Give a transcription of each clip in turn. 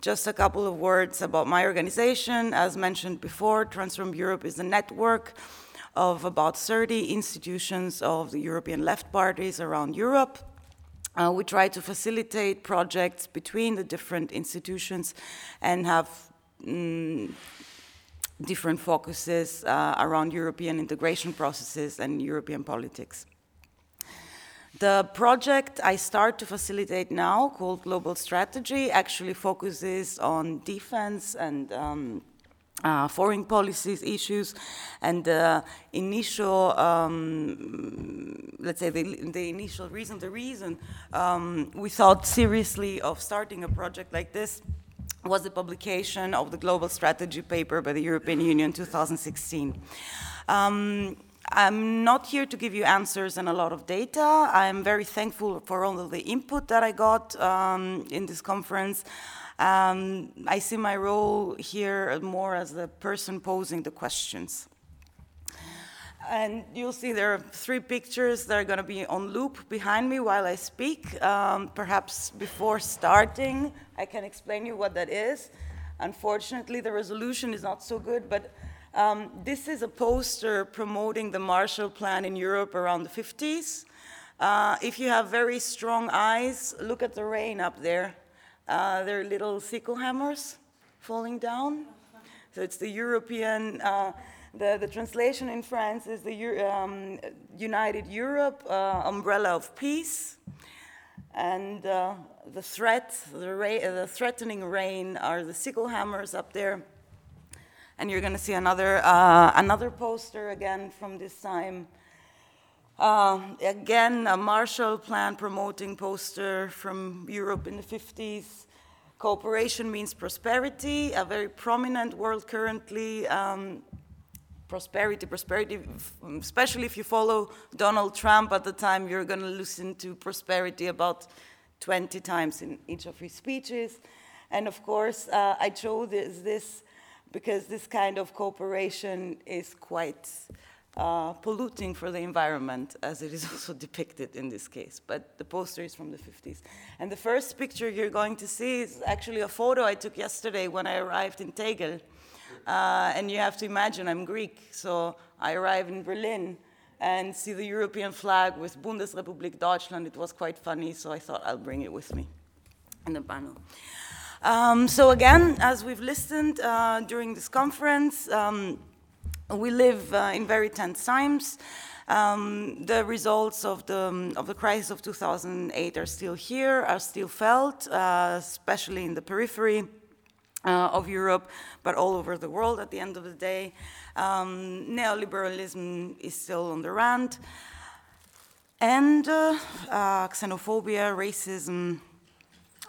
Just a couple of words about my organization. As mentioned before, Transform Europe is a network of about 30 institutions of the European left parties around Europe. Uh, we try to facilitate projects between the different institutions and have mm, different focuses uh, around European integration processes and European politics. The project I start to facilitate now, called Global Strategy, actually focuses on defense and um, uh, foreign policies issues and the initial, um, let's say the, the, initial reason, the reason um, we thought seriously of starting a project like this was the publication of the Global Strategy paper by the European Union 2016. Um, I'm not here to give you answers and a lot of data. I'm very thankful for all of the input that I got um, in this conference. Um, I see my role here more as the person posing the questions. And you'll see there are three pictures that are going to be on loop behind me while I speak. Um, perhaps before starting, I can explain you what that is. Unfortunately, the resolution is not so good, but um, this is a poster promoting the Marshall Plan in Europe around the 50s. Uh, if you have very strong eyes, look at the rain up there. Uh, there are little sickle hammers falling down. So it's the European, uh, the, the translation in France is the um, United Europe uh, umbrella of peace. And uh, the threat, the, ra- the threatening rain are the sickle hammers up there. And you're going to see another, uh, another poster again from this time. Uh, again, a Marshall Plan promoting poster from Europe in the 50s. Cooperation means prosperity, a very prominent word currently. Um, prosperity, prosperity, especially if you follow Donald Trump at the time, you're going to listen to prosperity about 20 times in each of his speeches. And of course, uh, I chose this, this because this kind of cooperation is quite uh, polluting for the environment, as it is also depicted in this case. But the poster is from the 50s. And the first picture you're going to see is actually a photo I took yesterday when I arrived in Tegel. Uh, and you have to imagine I'm Greek, so I arrive in Berlin and see the European flag with Bundesrepublik Deutschland. It was quite funny, so I thought I'll bring it with me in the panel. Um, so again, as we've listened uh, during this conference, um, we live uh, in very tense times. Um, the results of the, of the crisis of 2008 are still here, are still felt, uh, especially in the periphery uh, of Europe, but all over the world at the end of the day. Um, neoliberalism is still on the run. And uh, uh, xenophobia, racism,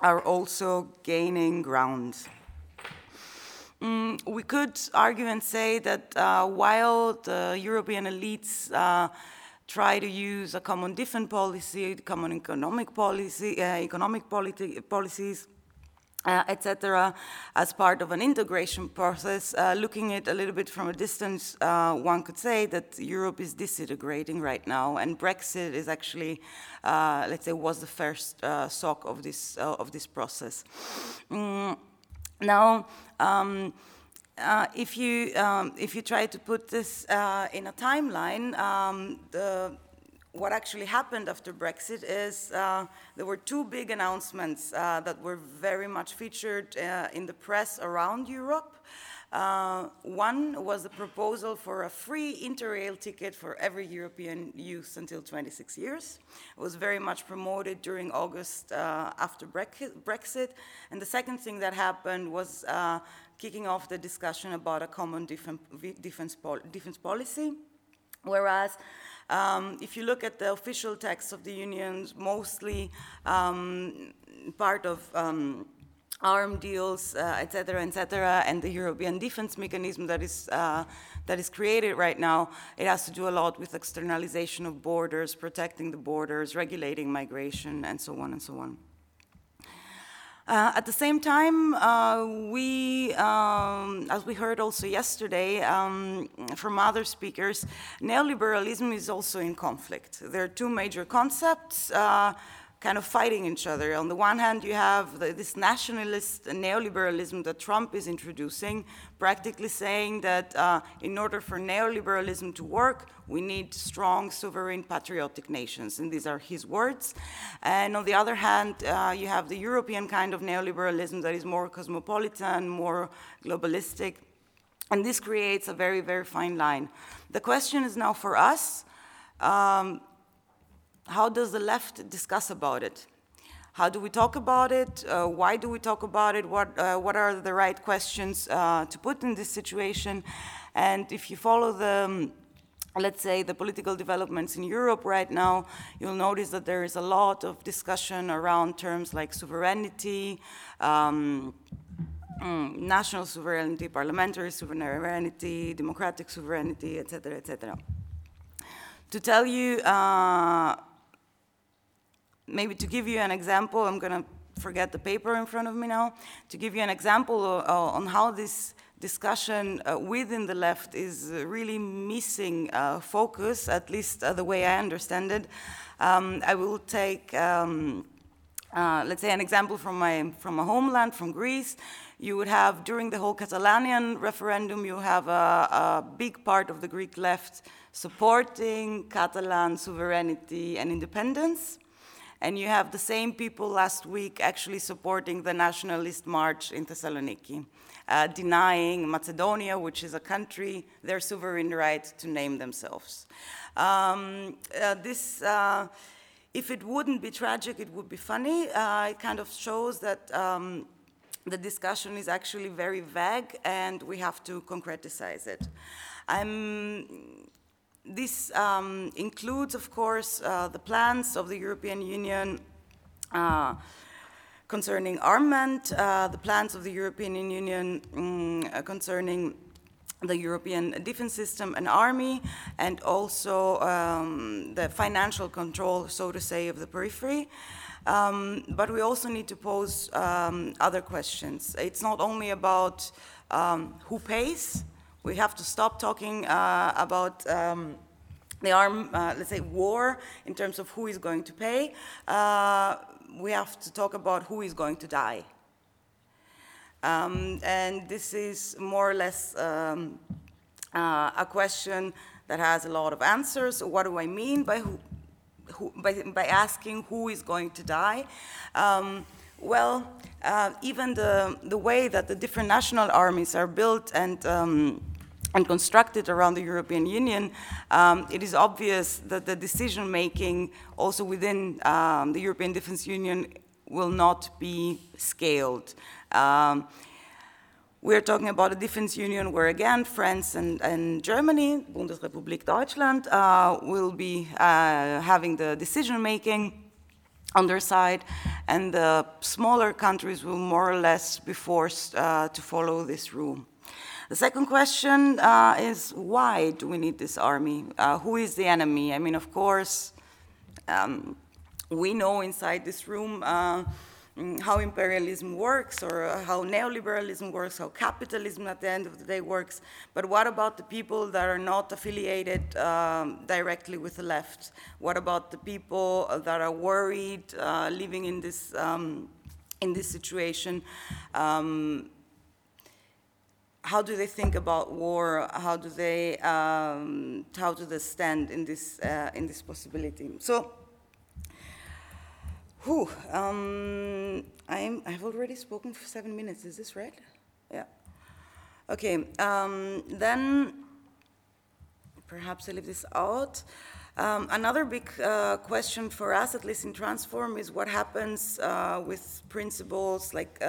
are also gaining ground. Mm, we could argue and say that uh, while the European elites uh, try to use a common defense policy, common economic policy, uh, economic politi policies, uh, etc., as part of an integration process. Uh, looking at a little bit from a distance, uh, one could say that Europe is disintegrating right now, and Brexit is actually, uh, let's say, was the first uh, shock of this uh, of this process. Mm, now. Um, if you um, if you try to put this in a timeline, um, the what actually happened after Brexit is uh, there were two big announcements uh, that were very much featured uh, in the press around Europe. Uh, one was the proposal for a free interrail ticket for every European youth until 26 years. It was very much promoted during August uh, after Brexit. And the second thing that happened was uh, kicking off the discussion about a common defense, defense, pol defense policy. Whereas um, if you look at the official text of the unions, mostly um, part of um, arm deals, uh, et cetera, et cetera, and the European defense mechanism that is, uh, that is created right now, it has to do a lot with externalization of borders, protecting the borders, regulating migration, and so on and so on. Uh, at the same time, uh, we, um, as we heard also yesterday um, from other speakers, neoliberalism is also in conflict. There are two major concepts. Uh, kind of fighting each other. On the one hand, you have the, this nationalist neoliberalism that Trump is introducing, practically saying that uh, in order for neoliberalism to work, we need strong, sovereign, patriotic nations. And these are his words. And on the other hand, uh, you have the European kind of neoliberalism that is more cosmopolitan, more globalistic. And this creates a very, very fine line. The question is now for us um, how does the left discuss about it? How do we talk about it? Uh, why do we talk about it? What, uh, what are the right questions uh, to put in this situation? And if you follow the, um, let's say, the political developments in Europe right now, you'll notice that there is a lot of discussion around terms like sovereignty, um, mm, national sovereignty, parliamentary sovereignty, democratic sovereignty, etc., etc. To tell you uh, maybe to give you an example, I'm going to forget the paper in front of me now, to give you an example uh, on how this discussion uh, within the left is really missing uh, focus, at least uh, the way I understand it. Um, I will take, um, uh, let's say, an example from my, from my homeland, from Greece. You would have, during the whole Catalanian referendum, you have a, a big part of the Greek left supporting Catalan sovereignty and independence. And you have the same people last week actually supporting the nationalist march in Thessaloniki, uh, denying Macedonia, which is a country, their sovereign right to name themselves. Um, uh, this, uh, if it wouldn't be tragic, it would be funny. Uh, it kind of shows that um, the discussion is actually very vague and we have to concretize it. I'm this um, includes, of course, uh, the plans of the European Union uh, concerning armament, uh, the plans of the European Union um, concerning the European defense system and army, and also um, the financial control, so to say, of the periphery. Um, but we also need to pose um, other questions. It's not only about um, who pays, we have to stop talking uh, about um, the arm, uh, let's say, war in terms of who is going to pay. Uh, we have to talk about who is going to die. Um, and this is more or less um, uh, a question that has a lot of answers. What do I mean by, who, who by, by, asking who is going to die? Um, well, uh, even the, the way that the different national armies are built and um, and constructed around the European Union, um, it is obvious that the decision making also within um, the European Defense Union will not be scaled. Um, we're talking about a defense union where, again, France and, and Germany, Bundesrepublik Deutschland, uh, will be uh, having the decision making on their side, and the smaller countries will more or less be forced uh, to follow this rule. The second question uh, is why do we need this army? Uh, who is the enemy? I mean, of course, um, we know inside this room uh, mm, how imperialism works or uh, how neoliberalism works, how capitalism at the end of the day works. But what about the people that are not affiliated um, directly with the left? What about the people that are worried uh, living in this, um, in this situation? Um, how do they think about war? How do they um, how do they stand in this uh, in this possibility? So, who um, I'm I've already spoken for seven minutes. Is this right? Yeah. Okay. Um, then perhaps I leave this out. Um, another big uh, question for us, at least in Transform, is what happens uh, with principles like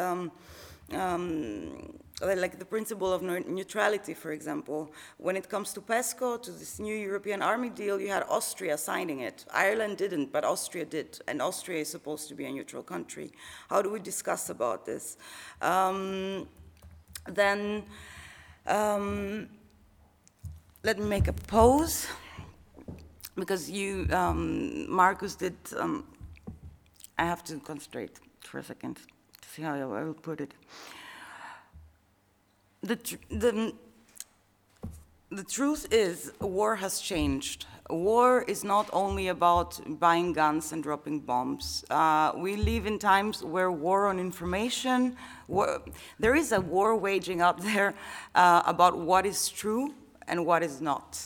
um, um, like the principle of neutrality, for example. When it comes to PESCO, to this new European army deal, you had Austria signing it. Ireland didn't, but Austria did, and Austria is supposed to be a neutral country. How do we discuss about this? Um, then, um, let me make a pose, because you, um, Marcus did, um, I have to concentrate for a second see how I will put it the, the the truth is, war has changed. War is not only about buying guns and dropping bombs. Uh, we live in times where war on information, war, there is a war waging out there uh, about what is true and what is not,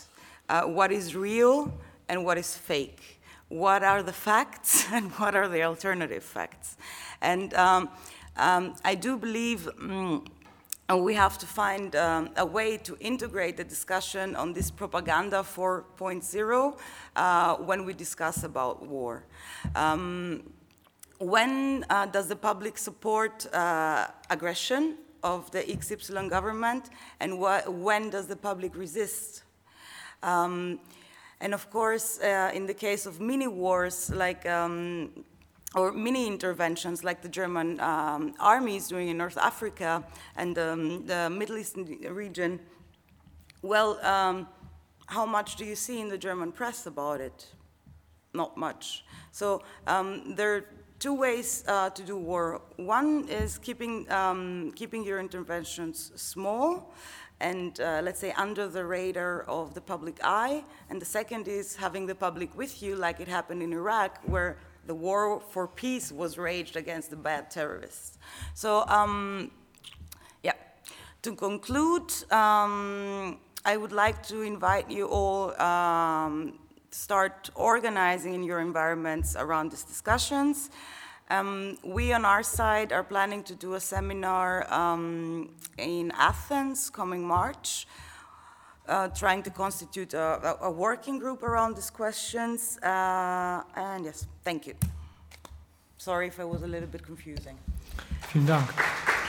uh, what is real and what is fake, what are the facts and what are the alternative facts. And um, um, I do believe. Mm, we have to find um, a way to integrate the discussion on this propaganda 4.0 uh, when we discuss about war. Um, when uh, does the public support uh, aggression of the XY government, and when does the public resist? Um, and of course, uh, in the case of mini wars, like um, or mini interventions like the German um, army is doing in North Africa and um, the Middle Eastern region, well, um, how much do you see in the German press about it? Not much. So um, there are two ways uh, to do war. One is keeping, um, keeping your interventions small and uh, let's say under the radar of the public eye. And the second is having the public with you, like it happened in Iraq, where the war for peace was waged against the bad terrorists. So, um, yeah, to conclude, um, I would like to invite you all um, start organizing in your environments around these discussions. Um, we on our side are planning to do a seminar um, in Athens coming March uh, trying to constitute a, a, working group around these questions. Uh, and yes, thank you. Sorry if I was a little bit confusing. Vielen Dank.